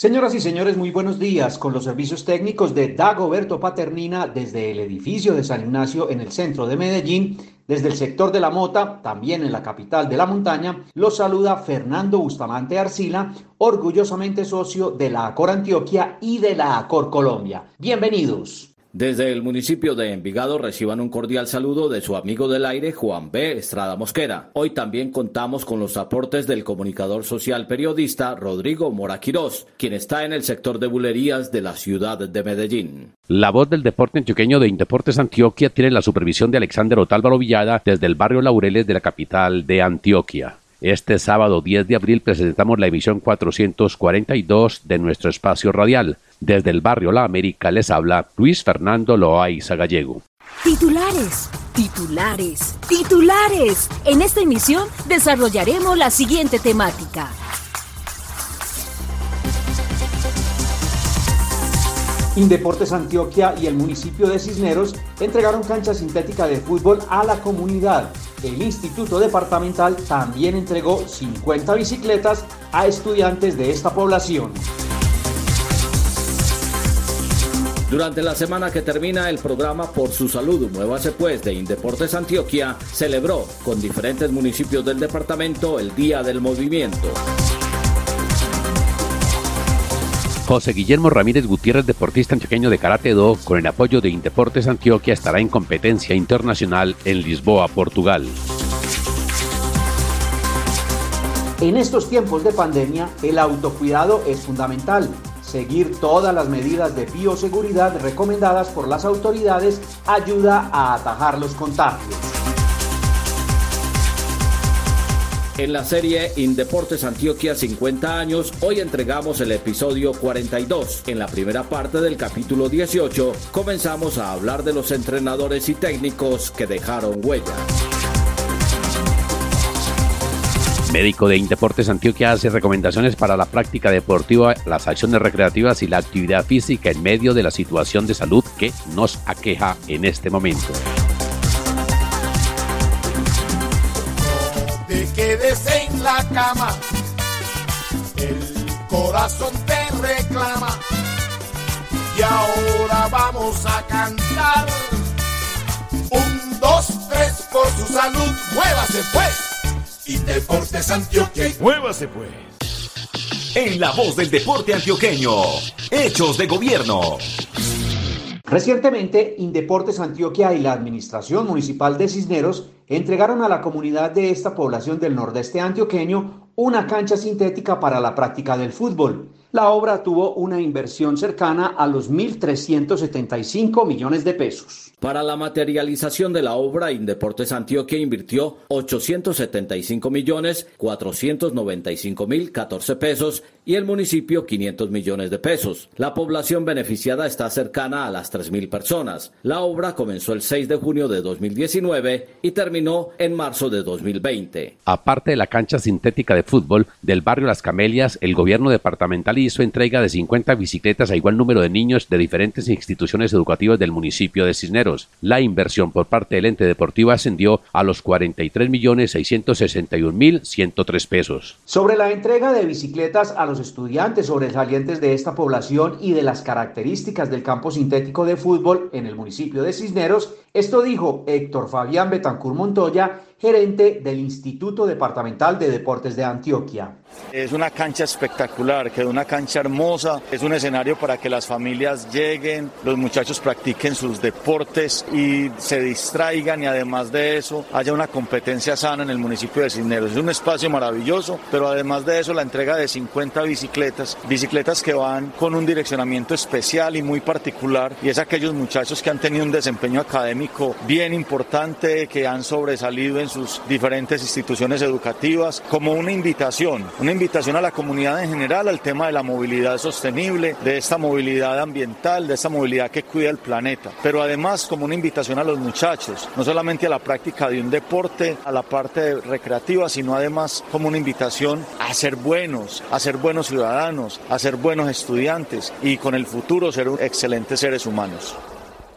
Señoras y señores, muy buenos días. Con los servicios técnicos de Dagoberto Paternina desde el edificio de San Ignacio en el centro de Medellín, desde el sector de la Mota, también en la capital de la montaña, los saluda Fernando Bustamante Arcila, orgullosamente socio de la Acor Antioquia y de la Acor Colombia. Bienvenidos. Desde el municipio de Envigado reciban un cordial saludo de su amigo del aire Juan B. Estrada Mosquera. Hoy también contamos con los aportes del comunicador social periodista Rodrigo Mora Quirós, quien está en el sector de bulerías de la ciudad de Medellín. La voz del deporte antioqueño de Indeportes Antioquia tiene la supervisión de Alexander Otálvaro Villada desde el barrio Laureles de la capital de Antioquia. Este sábado 10 de abril presentamos la emisión 442 de nuestro espacio radial. Desde el barrio La América les habla Luis Fernando Loaiza Gallego. Titulares, titulares, titulares. En esta emisión desarrollaremos la siguiente temática. Indeportes Antioquia y el municipio de Cisneros entregaron cancha sintética de fútbol a la comunidad. El Instituto Departamental también entregó 50 bicicletas a estudiantes de esta población. Durante la semana que termina el programa Por su Salud, Muévase Pues de Indeportes Antioquia celebró con diferentes municipios del departamento el Día del Movimiento. José Guillermo Ramírez Gutiérrez, deportista antioqueño de Karate Do, con el apoyo de Indeportes Antioquia, estará en competencia internacional en Lisboa, Portugal. En estos tiempos de pandemia, el autocuidado es fundamental. Seguir todas las medidas de bioseguridad recomendadas por las autoridades ayuda a atajar los contagios. En la serie Indeportes Antioquia 50 años, hoy entregamos el episodio 42. En la primera parte del capítulo 18, comenzamos a hablar de los entrenadores y técnicos que dejaron huella. Médico de Indeportes Antioquia hace recomendaciones para la práctica deportiva, las acciones recreativas y la actividad física en medio de la situación de salud que nos aqueja en este momento. El corazón te reclama. Y ahora vamos a cantar. Un, dos, tres, por su salud, muévase pues. Y Deportes Antioquia. Muévase pues. En la voz del deporte antioqueño, Hechos de Gobierno. Recientemente, Indeportes Antioquia y la Administración Municipal de Cisneros entregaron a la comunidad de esta población del nordeste antioqueño una cancha sintética para la práctica del fútbol. La obra tuvo una inversión cercana a los 1.375 millones de pesos. Para la materialización de la obra, Indeportes Antioquia invirtió 875 millones 495 mil 14 pesos y el municipio 500 millones de pesos. La población beneficiada está cercana a las 3.000 personas. La obra comenzó el 6 de junio de 2019 y terminó en marzo de 2020. Aparte de la cancha sintética de fútbol del barrio Las Camelias, el gobierno departamental hizo entrega de 50 bicicletas a igual número de niños de diferentes instituciones educativas del municipio de Cisneros. La inversión por parte del ente deportivo ascendió a los 43.661.103 pesos. Sobre la entrega de bicicletas a los estudiantes sobresalientes de esta población y de las características del campo sintético de fútbol en el municipio de Cisneros, esto dijo Héctor Fabián Betancur Montoya, gerente del Instituto Departamental de Deportes de Antioquia. Es una cancha espectacular, quedó una cancha hermosa, es un escenario para que las familias lleguen, los muchachos practiquen sus deportes y se distraigan y además de eso haya una competencia sana en el municipio de Cisneros. Es un espacio maravilloso, pero además de eso la entrega de 50 bicicletas, bicicletas que van con un direccionamiento especial y muy particular y es aquellos muchachos que han tenido un desempeño académico bien importante, que han sobresalido en sus diferentes instituciones educativas, como una invitación, una invitación a la comunidad en general al tema de la movilidad sostenible, de esta movilidad ambiental, de esta movilidad que cuida el planeta, pero además como una invitación a los muchachos, no solamente a la práctica de un deporte, a la parte recreativa, sino además como una invitación a ser buenos, a ser buenos ciudadanos, a ser buenos estudiantes y con el futuro ser excelentes seres humanos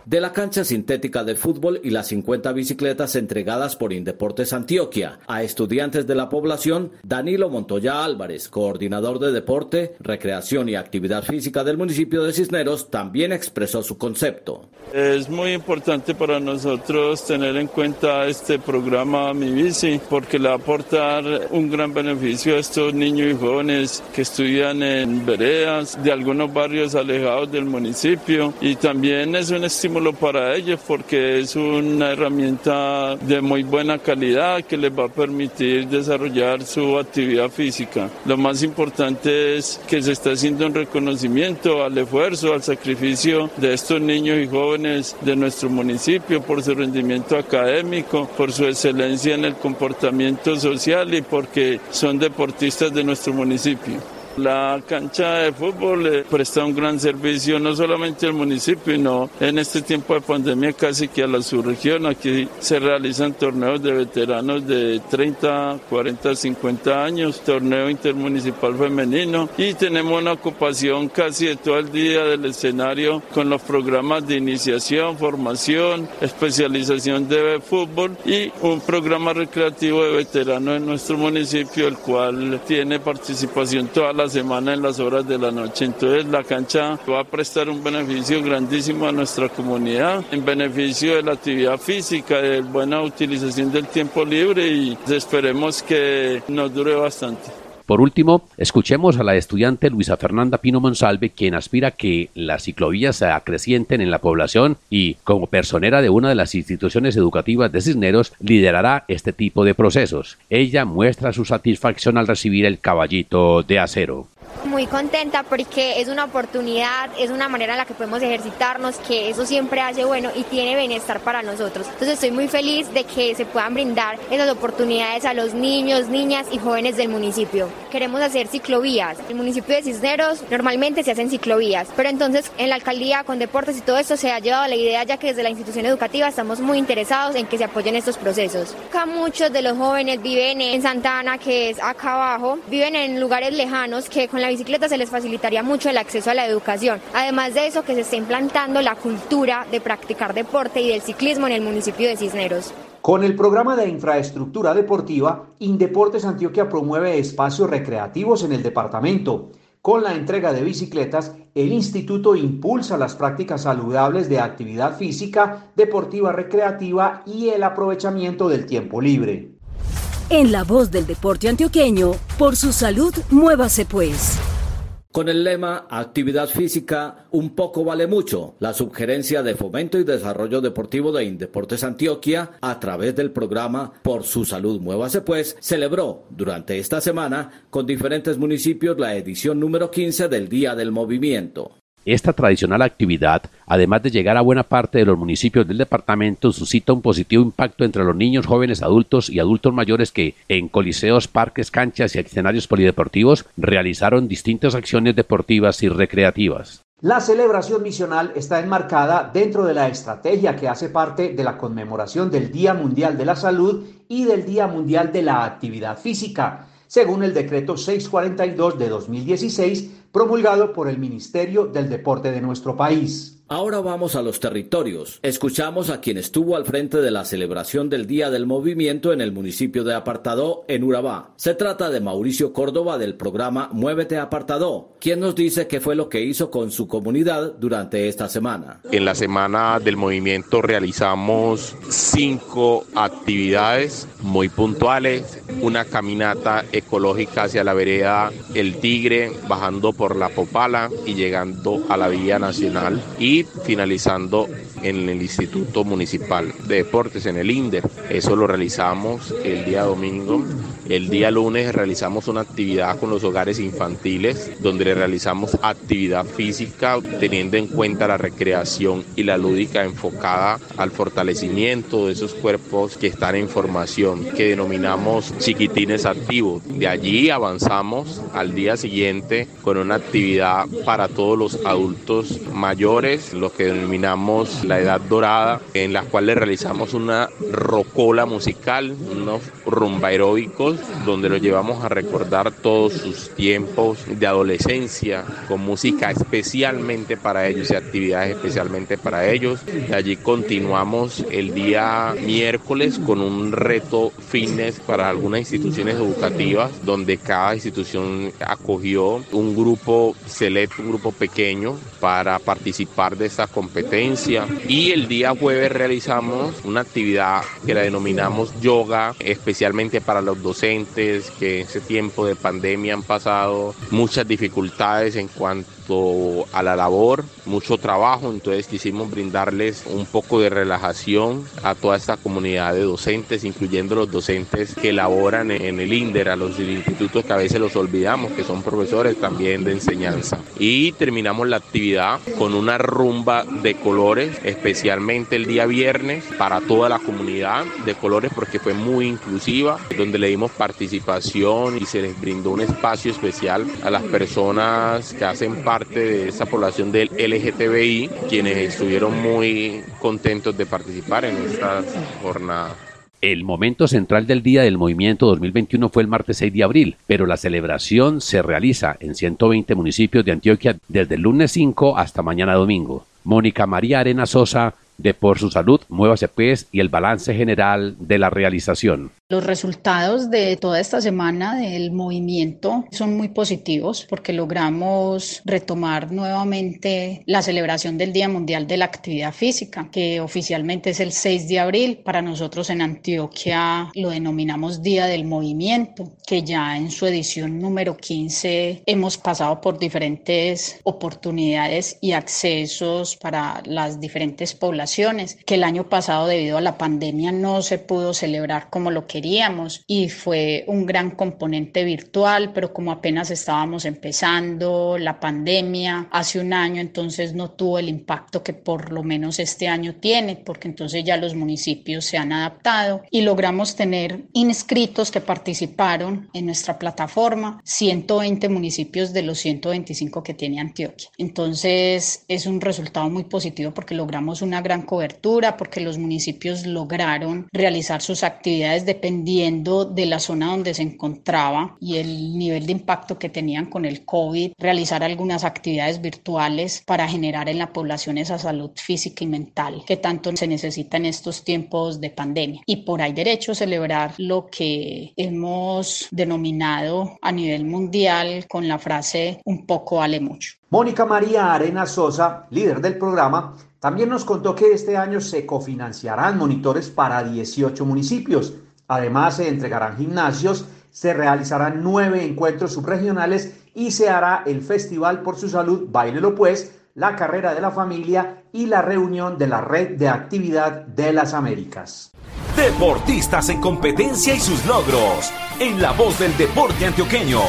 de la cancha sintética de fútbol y las 50 bicicletas entregadas por Indeportes Antioquia a estudiantes de la población, Danilo Montoya Álvarez, coordinador de deporte, recreación y actividad física del municipio de Cisneros, también expresó su concepto. Es muy importante para nosotros tener en cuenta este programa Mi Bici porque le va a aportar un gran beneficio a estos niños y jóvenes que estudian en veredas de algunos barrios alejados del municipio y también es un estímulo para ellos porque es una herramienta de muy buena calidad que les va a permitir desarrollar su actividad física. Lo más importante es que se está haciendo un reconocimiento al esfuerzo, al sacrificio de estos niños y jóvenes de nuestro municipio por su rendimiento académico, por su excelencia en el comportamiento social y porque son deportistas de nuestro municipio. La cancha de fútbol le presta un gran servicio no solamente al municipio, sino en este tiempo de pandemia casi que a la subregión. Aquí se realizan torneos de veteranos de 30, 40, 50 años, torneo intermunicipal femenino y tenemos una ocupación casi de todo el día del escenario con los programas de iniciación, formación, especialización de fútbol y un programa recreativo de veteranos en nuestro municipio, el cual tiene participación toda la semana en las horas de la noche. Entonces la cancha va a prestar un beneficio grandísimo a nuestra comunidad, en beneficio de la actividad física, de buena utilización del tiempo libre y esperemos que nos dure bastante. Por último, escuchemos a la estudiante Luisa Fernanda Pino Monsalve, quien aspira que las ciclovías se acrecienten en la población y, como personera de una de las instituciones educativas de Cisneros, liderará este tipo de procesos. Ella muestra su satisfacción al recibir el caballito de acero. Muy contenta porque es una oportunidad, es una manera en la que podemos ejercitarnos, que eso siempre hace bueno y tiene bienestar para nosotros. Entonces estoy muy feliz de que se puedan brindar esas oportunidades a los niños, niñas y jóvenes del municipio. Queremos hacer ciclovías. El municipio de Cisneros normalmente se hacen ciclovías, pero entonces en la alcaldía con deportes y todo esto se ha llevado la idea ya que desde la institución educativa estamos muy interesados en que se apoyen estos procesos. Acá muchos de los jóvenes viven en Santa Ana, que es acá abajo, viven en lugares lejanos que con la bicicleta se les facilitaría mucho el acceso a la educación. Además de eso, que se está implantando la cultura de practicar deporte y del ciclismo en el municipio de Cisneros. Con el programa de infraestructura deportiva, Indeportes Antioquia promueve espacios recreativos en el departamento. Con la entrega de bicicletas, el instituto impulsa las prácticas saludables de actividad física, deportiva recreativa y el aprovechamiento del tiempo libre. En la voz del deporte antioqueño, por su salud, muévase pues. Con el lema Actividad física, un poco vale mucho, la sugerencia de fomento y desarrollo deportivo de Indeportes Antioquia, a través del programa Por su salud, muévase pues, celebró durante esta semana con diferentes municipios la edición número 15 del Día del Movimiento. Esta tradicional actividad, además de llegar a buena parte de los municipios del departamento, suscita un positivo impacto entre los niños, jóvenes, adultos y adultos mayores que, en coliseos, parques, canchas y escenarios polideportivos, realizaron distintas acciones deportivas y recreativas. La celebración misional está enmarcada dentro de la estrategia que hace parte de la conmemoración del Día Mundial de la Salud y del Día Mundial de la Actividad Física según el decreto 642 de 2016 promulgado por el Ministerio del Deporte de nuestro país. Ahora vamos a los territorios. Escuchamos a quien estuvo al frente de la celebración del Día del Movimiento en el municipio de Apartadó, en Urabá. Se trata de Mauricio Córdoba del programa Muévete Apartadó, quien nos dice qué fue lo que hizo con su comunidad durante esta semana. En la semana del movimiento realizamos cinco actividades muy puntuales. Una caminata ecológica hacia la vereda El Tigre, bajando por la Popala y llegando a la Vía Nacional. Y finalizando en el Instituto Municipal de Deportes, en el INDER. Eso lo realizamos el día domingo El día lunes realizamos una actividad con los hogares infantiles donde le realizamos actividad física teniendo en cuenta la recreación y la lúdica enfocada al fortalecimiento de esos cuerpos que están en formación, que denominamos chiquitines activos. De allí avanzamos al día siguiente con una actividad para todos los adultos mayores, lo que denominamos la edad dorada, en la cual le realizamos una rocola musical, unos rumba aeróbicos, donde los llevamos a recordar todos sus tiempos de adolescencia con música especialmente para ellos y actividades especialmente para ellos. De allí continuamos el día miércoles con un reto fitness para algunas instituciones educativas, donde cada institución acogió un grupo selecto, un grupo pequeño para participar de esta competencia. Y el día jueves realizamos una actividad que la denominamos yoga, especialmente para los docentes que en ese tiempo de pandemia han pasado muchas dificultades en cuanto a la labor, mucho trabajo, entonces quisimos brindarles un poco de relajación a toda esta comunidad de docentes, incluyendo los docentes que laboran en el INDER, a los institutos que a veces los olvidamos, que son profesores también de enseñanza. Y terminamos la actividad con una rumba de colores, especialmente el día viernes, para toda la comunidad de colores, porque fue muy inclusiva, donde le dimos participación y se les brindó un espacio especial a las personas que hacen parte de esa población del LGTBI, quienes estuvieron muy contentos de participar en esta jornada. El momento central del Día del Movimiento 2021 fue el martes 6 de abril, pero la celebración se realiza en 120 municipios de Antioquia desde el lunes 5 hasta mañana domingo. Mónica María Arena Sosa, de Por Su Salud, Muévase Pues y el balance general de la realización. Los resultados de toda esta semana del movimiento son muy positivos porque logramos retomar nuevamente la celebración del Día Mundial de la Actividad Física, que oficialmente es el 6 de abril. Para nosotros en Antioquia lo denominamos Día del Movimiento, que ya en su edición número 15 hemos pasado por diferentes oportunidades y accesos para las diferentes poblaciones, que el año pasado debido a la pandemia no se pudo celebrar como lo que y fue un gran componente virtual, pero como apenas estábamos empezando la pandemia hace un año, entonces no tuvo el impacto que por lo menos este año tiene, porque entonces ya los municipios se han adaptado y logramos tener inscritos que participaron en nuestra plataforma 120 municipios de los 125 que tiene Antioquia. Entonces es un resultado muy positivo porque logramos una gran cobertura, porque los municipios lograron realizar sus actividades dependiendo dependiendo de la zona donde se encontraba y el nivel de impacto que tenían con el COVID, realizar algunas actividades virtuales para generar en la población esa salud física y mental que tanto se necesita en estos tiempos de pandemia. Y por ahí derecho celebrar lo que hemos denominado a nivel mundial con la frase un poco vale mucho. Mónica María Arena Sosa, líder del programa, también nos contó que este año se cofinanciarán monitores para 18 municipios Además, se entregarán gimnasios, se realizarán nueve encuentros subregionales y se hará el Festival por su Salud, Bailelo Pues, la carrera de la familia y la reunión de la Red de Actividad de las Américas. Deportistas en competencia y sus logros, en la voz del deporte antioqueño.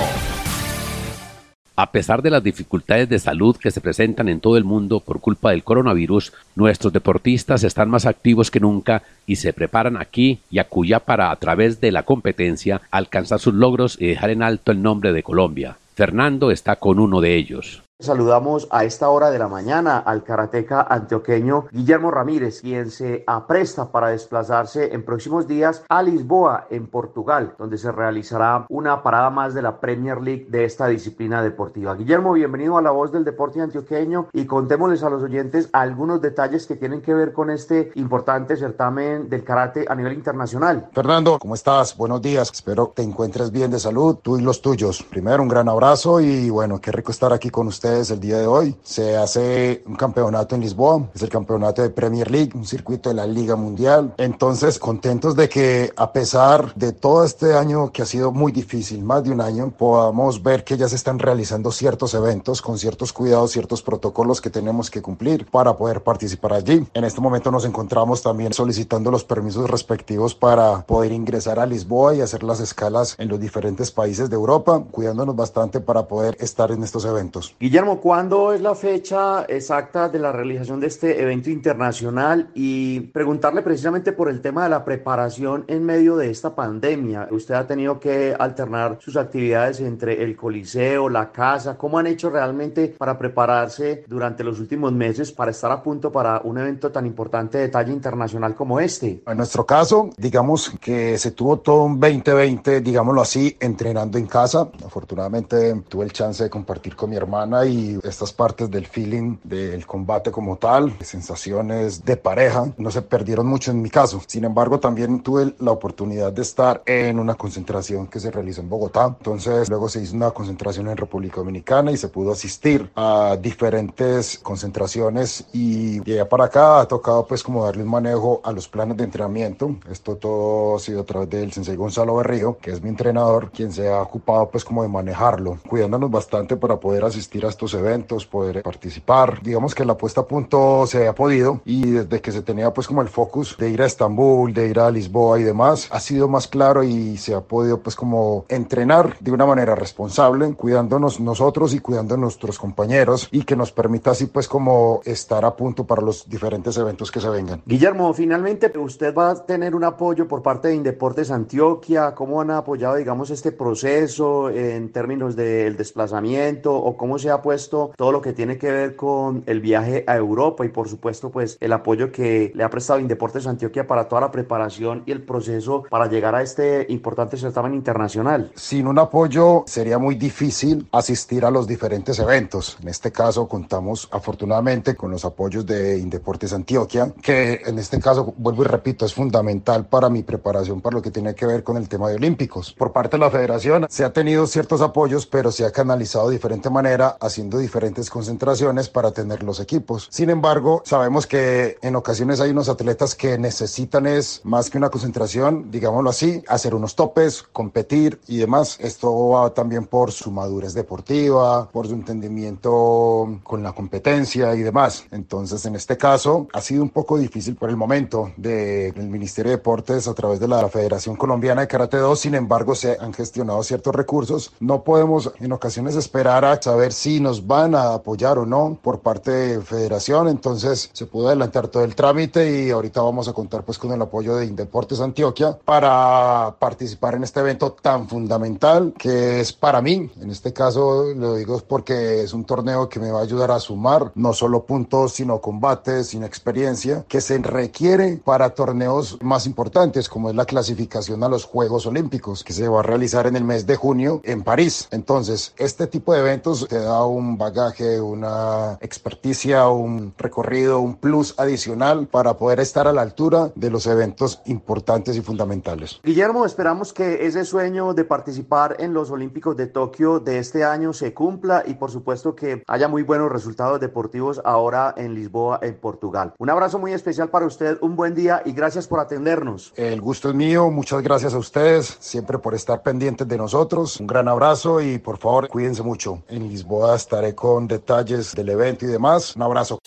A pesar de las dificultades de salud que se presentan en todo el mundo por culpa del coronavirus, nuestros deportistas están más activos que nunca y se preparan aquí y acuya para, a través de la competencia, alcanzar sus logros y dejar en alto el nombre de Colombia. Fernando está con uno de ellos. Saludamos a esta hora de la mañana al karateca antioqueño Guillermo Ramírez, quien se apresta para desplazarse en próximos días a Lisboa, en Portugal, donde se realizará una parada más de la Premier League de esta disciplina deportiva. Guillermo, bienvenido a La Voz del Deporte Antioqueño y contémosles a los oyentes algunos detalles que tienen que ver con este importante certamen del karate a nivel internacional. Fernando, ¿cómo estás? Buenos días. Espero te encuentres bien de salud, tú y los tuyos. Primero, un gran abrazo y bueno, qué rico estar aquí con usted ustedes el día de hoy. Se hace un campeonato en Lisboa, es el campeonato de Premier League, un circuito de la Liga Mundial. Entonces, contentos de que a pesar de todo este año que ha sido muy difícil, más de un año, podamos ver que ya se están realizando ciertos eventos con ciertos cuidados, ciertos protocolos que tenemos que cumplir para poder participar allí. En este momento nos encontramos también solicitando los permisos respectivos para poder ingresar a Lisboa y hacer las escalas en los diferentes países de Europa, cuidándonos bastante para poder estar en estos eventos. Guillermo, ¿cuándo es la fecha exacta de la realización de este evento internacional? Y preguntarle precisamente por el tema de la preparación en medio de esta pandemia. Usted ha tenido que alternar sus actividades entre el coliseo, la casa. ¿Cómo han hecho realmente para prepararse durante los últimos meses para estar a punto para un evento tan importante de talla internacional como este? En nuestro caso, digamos que se tuvo todo un 2020, digámoslo así, entrenando en casa. Afortunadamente tuve el chance de compartir con mi hermana y estas partes del feeling del combate como tal, sensaciones de pareja, no se perdieron mucho en mi caso. Sin embargo, también tuve la oportunidad de estar en una concentración que se realizó en Bogotá. Entonces, luego se hizo una concentración en República Dominicana y se pudo asistir a diferentes concentraciones y de allá para acá ha tocado pues como darle un manejo a los planes de entrenamiento. Esto todo ha sido a través del sensei Gonzalo Berrío, que es mi entrenador, quien se ha ocupado pues como de manejarlo, cuidándonos bastante para poder asistir a estos eventos, poder participar. Digamos que la puesta a punto se ha podido y desde que se tenía pues como el focus de ir a Estambul, de ir a Lisboa y demás, ha sido más claro y se ha podido pues como entrenar de una manera responsable, cuidándonos nosotros y cuidando a nuestros compañeros y que nos permita así pues como estar a punto para los diferentes eventos que se vengan. Guillermo, finalmente usted va a tener un apoyo por parte de Indeportes Antioquia, ¿cómo han apoyado digamos este proceso en términos del desplazamiento o cómo se ha puesto todo lo que tiene que ver con el viaje a Europa y por supuesto pues el apoyo que le ha prestado Indeportes Antioquia para toda la preparación y el proceso para llegar a este importante certamen internacional? Sin un apoyo sería muy difícil asistir a los diferentes eventos. En este caso contamos afortunadamente con los apoyos de Indeportes Antioquia, que en este caso, vuelvo y repito, es fundamental para mi preparación para lo que tiene que ver con el tema de olímpicos. Por parte de la federación se ha tenido ciertos apoyos, pero se ha canalizado de diferente manera, haciendo diferentes concentraciones para tener los equipos. Sin embargo, sabemos que en ocasiones hay unos atletas que necesitan es más que una concentración, digámoslo así, hacer unos topes, competir y demás. Esto va también por su madurez deportiva, por su entendimiento con la competencia y demás. Entonces, en este caso, ha sido un poco difícil por el momento del Ministerio de Deportes a través de la Federación Colombiana de Karate 2. Sin embargo, se han gestionado ciertos recursos. No podemos en ocasiones esperar a saber si nos van a apoyar o no por parte de Federación. Entonces, se pudo adelantar todo el trámite y ahorita vamos a contar pues con el apoyo de Indeportes Antioquia para participar en este evento tan fundamental que es para mí. En este caso lo digo porque es un torneo que me va a ayudar a sumar no solo puntos, sino combates, sino experiencia que se requiere para torneos más importantes como es la clasificación a los Juegos Olímpicos que se va a realizar en el mes de junio en París. Entonces, este tipo de eventos te da un bagaje, una experticia, un recorrido, un plus adicional para poder estar a la altura de los eventos importantes y fundamentales. Guillermo, esperamos que ese sueño de participar en los Olímpicos de Tokio de este año se cumpla y por supuesto que haya muy buenos resultados deportivos ahora en Lisboa, en Portugal. Un abrazo muy especial para usted, un buen día y gracias por atendernos. El gusto es mío, muchas gracias a ustedes, siempre por estar pendientes de nosotros. Un gran abrazo y por favor cuídense mucho. En Lisboa estaré con detalles del evento y demás. Un abrazo.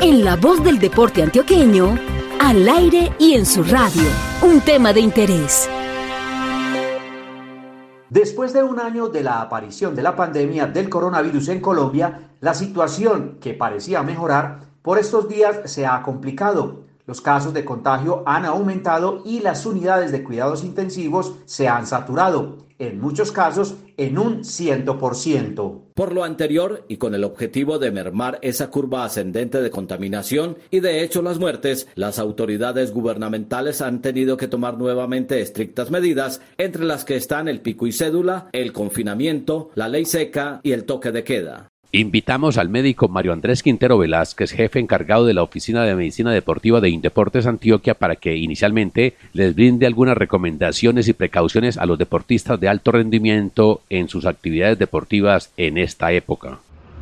En la voz del deporte antioqueño, al aire y en su radio, un tema de interés. Después de un año de la aparición de la pandemia del coronavirus en Colombia, la situación que parecía mejorar por estos días se ha complicado. Los casos de contagio han aumentado y las unidades de cuidados intensivos se han saturado, en muchos casos en un 100%. Por lo anterior y con el objetivo de mermar esa curva ascendente de contaminación y de hecho las muertes, las autoridades gubernamentales han tenido que tomar nuevamente estrictas medidas, entre las que están el pico y cédula, el confinamiento, la ley seca y el toque de queda. Invitamos al médico Mario Andrés Quintero Velázquez, jefe encargado de la Oficina de Medicina Deportiva de Indeportes Antioquia, para que inicialmente les brinde algunas recomendaciones y precauciones a los deportistas de alto rendimiento en sus actividades deportivas en esta época.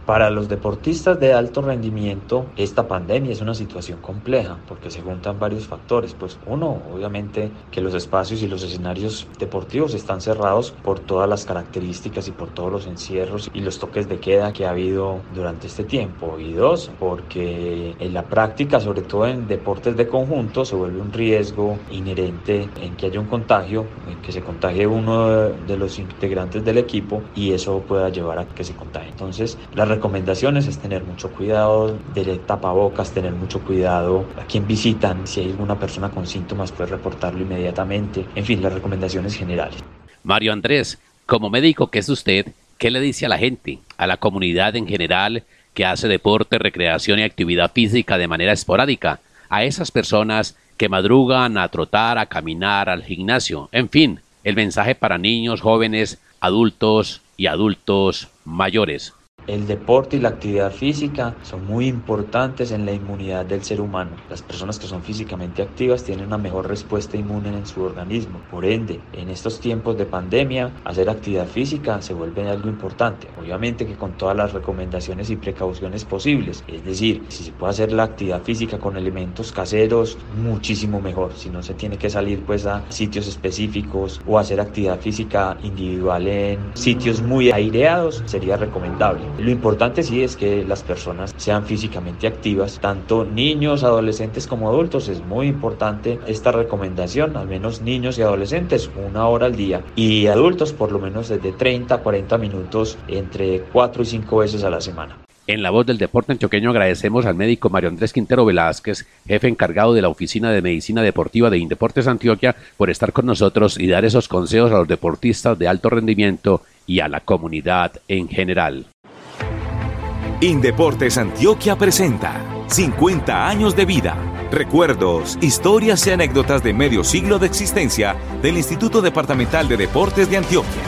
Para los deportistas de alto rendimiento, esta pandemia es una situación compleja porque se juntan varios factores. Pues uno, obviamente, que los espacios y los escenarios deportivos están cerrados por todas las características y por todos los encierros y los toques de queda que ha habido durante este tiempo. Y dos, porque en la práctica, sobre todo en deportes de conjunto, se vuelve un riesgo inherente en que haya un contagio, en que se contagie uno de los integrantes del equipo y eso pueda llevar a que se contagie. Entonces, las recomendaciones es tener mucho cuidado de tapabocas, tener mucho cuidado a quien visitan, si hay alguna persona con síntomas, puede reportarlo inmediatamente. En fin, las recomendaciones generales. Mario Andrés, como médico que es usted, ¿qué le dice a la gente, a la comunidad en general que hace deporte, recreación y actividad física de manera esporádica? A esas personas que madrugan a trotar, a caminar, al gimnasio, en fin, el mensaje para niños, jóvenes, adultos y adultos mayores. El deporte y la actividad física son muy importantes en la inmunidad del ser humano. Las personas que son físicamente activas tienen una mejor respuesta inmune en su organismo. Por ende, en estos tiempos de pandemia, hacer actividad física se vuelve algo importante. Obviamente que con todas las recomendaciones y precauciones posibles. Es decir, si se puede hacer la actividad física con elementos caseros, muchísimo mejor. Si no se tiene que salir pues a sitios específicos o hacer actividad física individual en sitios muy aireados, sería recomendable. Lo importante sí es que las personas sean físicamente activas, tanto niños, adolescentes como adultos. Es muy importante esta recomendación, al menos niños y adolescentes, una hora al día. Y adultos por lo menos desde 30 a 40 minutos entre 4 y 5 veces a la semana. En la voz del deporte antioqueño agradecemos al médico Mario Andrés Quintero Velázquez, jefe encargado de la Oficina de Medicina Deportiva de Indeportes Antioquia, por estar con nosotros y dar esos consejos a los deportistas de alto rendimiento y a la comunidad en general. Indeportes Antioquia presenta 50 años de vida, recuerdos, historias y anécdotas de medio siglo de existencia del Instituto Departamental de Deportes de Antioquia.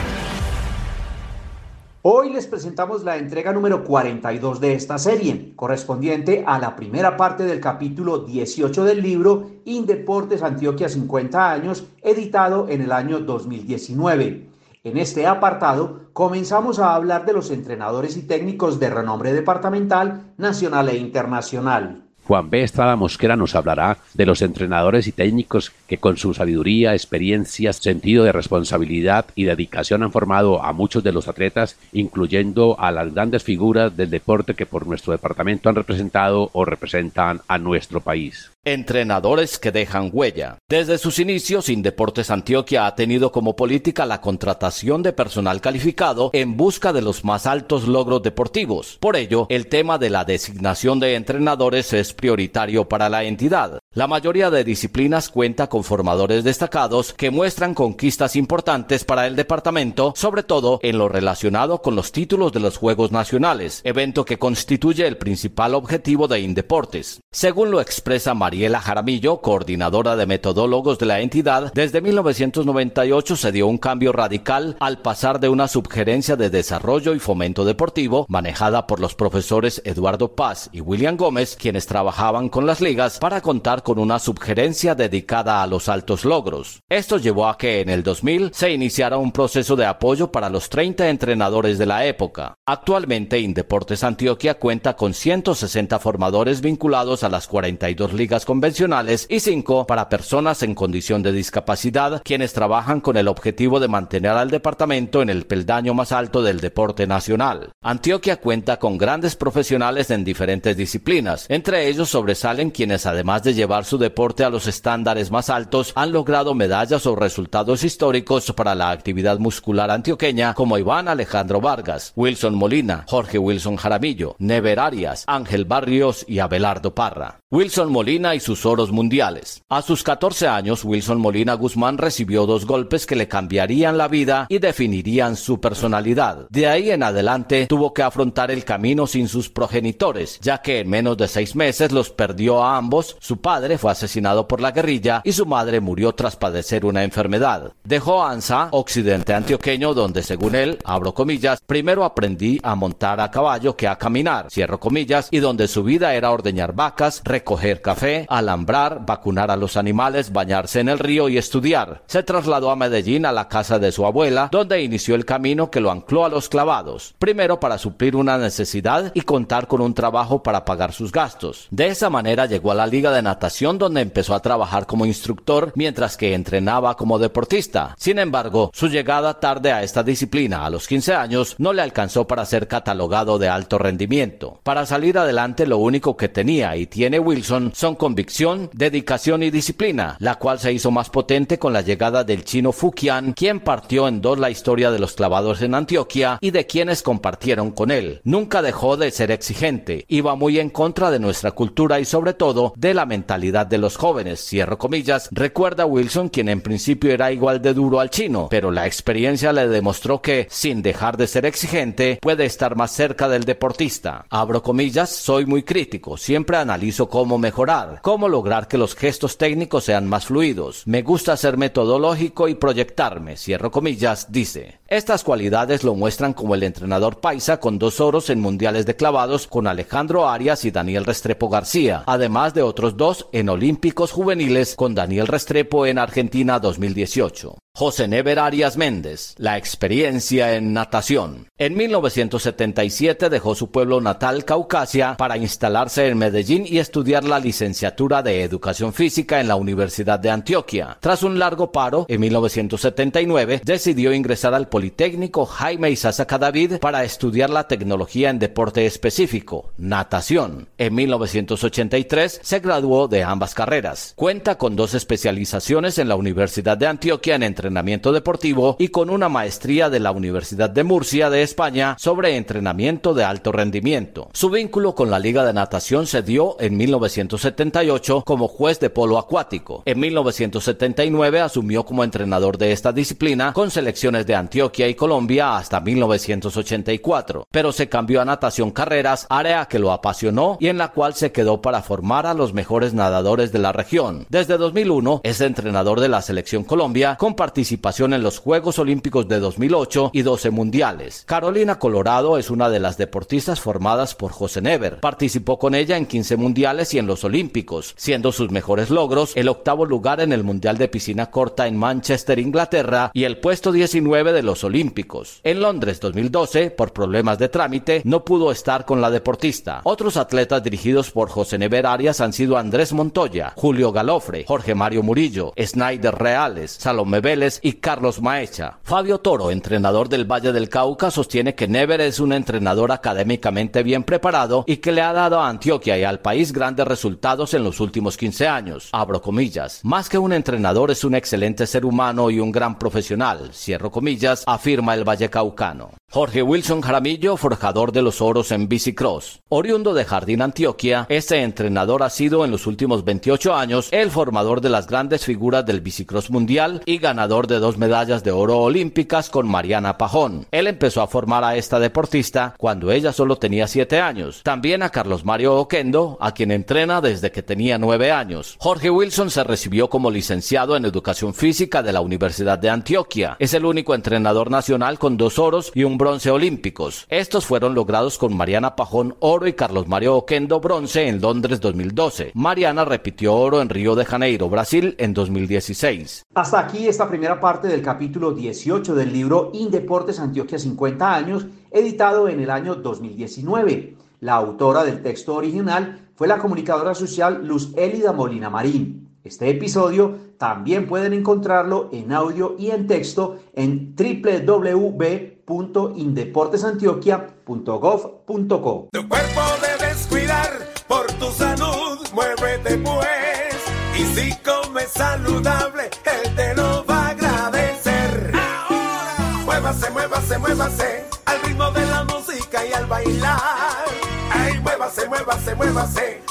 Hoy les presentamos la entrega número 42 de esta serie, correspondiente a la primera parte del capítulo 18 del libro Indeportes Antioquia 50 años, editado en el año 2019. En este apartado comenzamos a hablar de los entrenadores y técnicos de renombre departamental, nacional e internacional. Juan B. Estrada Mosquera nos hablará de los entrenadores y técnicos que con su sabiduría, experiencia, sentido de responsabilidad y dedicación han formado a muchos de los atletas, incluyendo a las grandes figuras del deporte que por nuestro departamento han representado o representan a nuestro país. Entrenadores que dejan huella. Desde sus inicios, Indeportes Antioquia ha tenido como política la contratación de personal calificado en busca de los más altos logros deportivos. Por ello, el tema de la designación de entrenadores es prioritario para la entidad. La mayoría de disciplinas cuenta con formadores destacados que muestran conquistas importantes para el departamento, sobre todo en lo relacionado con los títulos de los Juegos Nacionales, evento que constituye el principal objetivo de Indeportes. Según lo expresa Mariela Jaramillo, coordinadora de metodólogos de la entidad, desde 1998 se dio un cambio radical al pasar de una subgerencia de desarrollo y fomento deportivo manejada por los profesores Eduardo Paz y William Gómez, quienes trabajaban con las ligas, para contar con una subgerencia dedicada a los altos logros. Esto llevó a que en el 2000 se iniciara un proceso de apoyo para los 30 entrenadores de la época. Actualmente Indeportes Antioquia cuenta con 160 formadores vinculados a las 42 ligas convencionales y 5 para personas en condición de discapacidad, quienes trabajan con el objetivo de mantener al departamento en el peldaño más alto del deporte nacional. Antioquia cuenta con grandes profesionales en diferentes disciplinas, entre ellos sobresalen quienes además de llevar su deporte a los estándares más altos, han logrado medallas o resultados históricos para la actividad muscular antioqueña como Iván Alejandro Vargas, Wilson Molina, Jorge Wilson Jaramillo, Never Arias, Ángel Barrios y Abelardo Parra. Wilson Molina y sus oros mundiales. A sus 14 años, Wilson Molina Guzmán recibió dos golpes que le cambiarían la vida y definirían su personalidad. De ahí en adelante tuvo que afrontar el camino sin sus progenitores, ya que en menos de seis meses los perdió a ambos, su padre padre fue asesinado por la guerrilla y su madre murió tras padecer una enfermedad. Dejó Ansa, occidente antioqueño, donde según él, abro comillas, primero aprendí a montar a caballo que a caminar, cierro comillas, y donde su vida era ordeñar vacas, recoger café, alambrar, vacunar a los animales, bañarse en el río y estudiar. Se trasladó a Medellín a la casa de su abuela, donde inició el camino que lo ancló a los clavados, primero para suplir una necesidad y contar con un trabajo para pagar sus gastos. De esa manera llegó a la Liga de Natación donde empezó a trabajar como instructor mientras que entrenaba como deportista. Sin embargo, su llegada tarde a esta disciplina a los 15 años no le alcanzó para ser catalogado de alto rendimiento. Para salir adelante lo único que tenía y tiene Wilson son convicción, dedicación y disciplina, la cual se hizo más potente con la llegada del chino Fukian, quien partió en dos la historia de los clavados en Antioquia y de quienes compartieron con él. Nunca dejó de ser exigente, iba muy en contra de nuestra cultura y sobre todo de la mentalidad de los jóvenes, cierro comillas, recuerda Wilson quien en principio era igual de duro al chino, pero la experiencia le demostró que, sin dejar de ser exigente, puede estar más cerca del deportista. Abro comillas, soy muy crítico, siempre analizo cómo mejorar, cómo lograr que los gestos técnicos sean más fluidos. Me gusta ser metodológico y proyectarme, cierro comillas, dice. Estas cualidades lo muestran como el entrenador paisa con dos oros en mundiales de clavados con Alejandro Arias y Daniel Restrepo García, además de otros dos en Olímpicos Juveniles con Daniel Restrepo en Argentina 2018. José Never Arias Méndez, la experiencia en natación. En 1977 dejó su pueblo natal, Caucasia, para instalarse en Medellín y estudiar la licenciatura de Educación Física en la Universidad de Antioquia. Tras un largo paro, en 1979 decidió ingresar al Politécnico Jaime Isaza David para estudiar la tecnología en deporte específico, natación. En 1983 se graduó de ambas carreras. Cuenta con dos especializaciones en la Universidad de Antioquia en entrenamiento deportivo y con una maestría de la Universidad de Murcia de España sobre entrenamiento de alto rendimiento. Su vínculo con la Liga de Natación se dio en 1978 como juez de polo acuático. En 1979 asumió como entrenador de esta disciplina con selecciones de Antioquia y Colombia hasta 1984, pero se cambió a natación carreras, área que lo apasionó y en la cual se quedó para formar a los mejores nadadores de la región. Desde 2001 es entrenador de la selección Colombia con participación en los Juegos Olímpicos de 2008 y 12 mundiales. Carolina Colorado es una de las deportistas formadas por José Never. Participó con ella en 15 mundiales y en los Olímpicos, siendo sus mejores logros el octavo lugar en el Mundial de Piscina Corta en Manchester, Inglaterra, y el puesto 19 de los Olímpicos. En Londres 2012, por problemas de trámite, no pudo estar con la deportista. Otros atletas dirigidos por José Never Arias han sido Andrés Montoya, Julio Galofre, Jorge Mario Murillo, Snyder Reales, Salomé Vélez y Carlos Maecha. Fabio Toro, entrenador del Valle del Cauca, sostiene que Never es un entrenador académicamente bien preparado y que le ha dado a Antioquia y al país grandes resultados en los últimos 15 años. Abro comillas. Más que un entrenador es un excelente ser humano y un gran profesional. Cierro comillas, afirma el Valle Caucano. Jorge Wilson Jaramillo, forjador de los oros en bicicross. Oriundo de Jardín, Antioquia, este entrenador ha sido en los últimos 28 años el formador de las grandes figuras del bicicross mundial y ganador de dos medallas de oro olímpicas con Mariana Pajón. Él empezó a formar a esta deportista cuando ella solo tenía 7 años. También a Carlos Mario Oquendo, a quien entrena desde que tenía 9 años. Jorge Wilson se recibió como licenciado en educación física de la Universidad de Antioquia. Es el único entrenador nacional con dos oros y un bronce olímpicos. Estos fueron logrados con Mariana Pajón oro y Carlos Mario Oquendo bronce en Londres 2012. Mariana repitió oro en Río de Janeiro, Brasil en 2016. Hasta aquí esta primera parte del capítulo 18 del libro Indeportes Antioquia 50 años, editado en el año 2019. La autora del texto original fue la comunicadora social Luz Elida Molina Marín. Este episodio también pueden encontrarlo en audio y en texto en www.indeportesantioquia.gov.co. Tu cuerpo debes cuidar por tu salud, muévete pues. Y si comes saludable, él te lo va a agradecer. Ahora, muévase, muévase, muévase, al ritmo de la música y al bailar. Ay, muévase, muévase, muévase,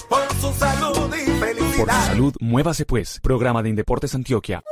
Por su salud, muévase pues. Programa de Indeportes Antioquia.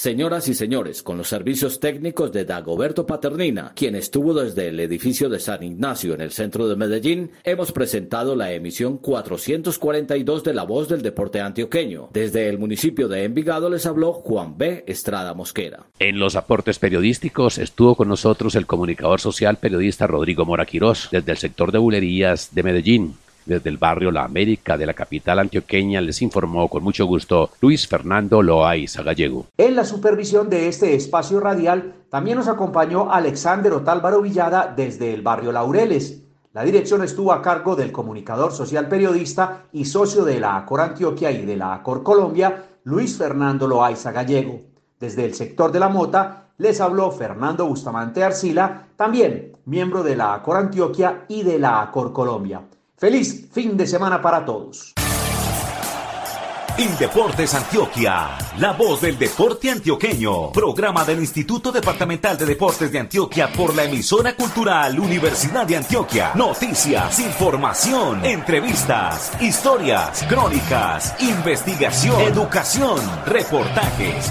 Señoras y señores, con los servicios técnicos de Dagoberto Paternina, quien estuvo desde el edificio de San Ignacio en el centro de Medellín, hemos presentado la emisión 442 de La Voz del Deporte Antioqueño. Desde el municipio de Envigado les habló Juan B. Estrada Mosquera. En los aportes periodísticos estuvo con nosotros el comunicador social periodista Rodrigo Mora Quirós, desde el sector de bulerías de Medellín. Desde el barrio La América de la capital antioqueña les informó con mucho gusto Luis Fernando Loaiza Gallego. En la supervisión de este espacio radial también nos acompañó Alexander Otálvaro Villada desde el barrio Laureles. La dirección estuvo a cargo del comunicador social periodista y socio de la ACOR Antioquia y de la ACOR Colombia, Luis Fernando Loaiza Gallego. Desde el sector de la Mota les habló Fernando Bustamante Arcila, también miembro de la ACOR Antioquia y de la ACOR Colombia. Feliz fin de semana para todos. Indeportes Antioquia, la voz del deporte antioqueño, programa del Instituto Departamental de Deportes de Antioquia por la emisora cultural Universidad de Antioquia. Noticias, información, entrevistas, historias, crónicas, investigación, educación, reportajes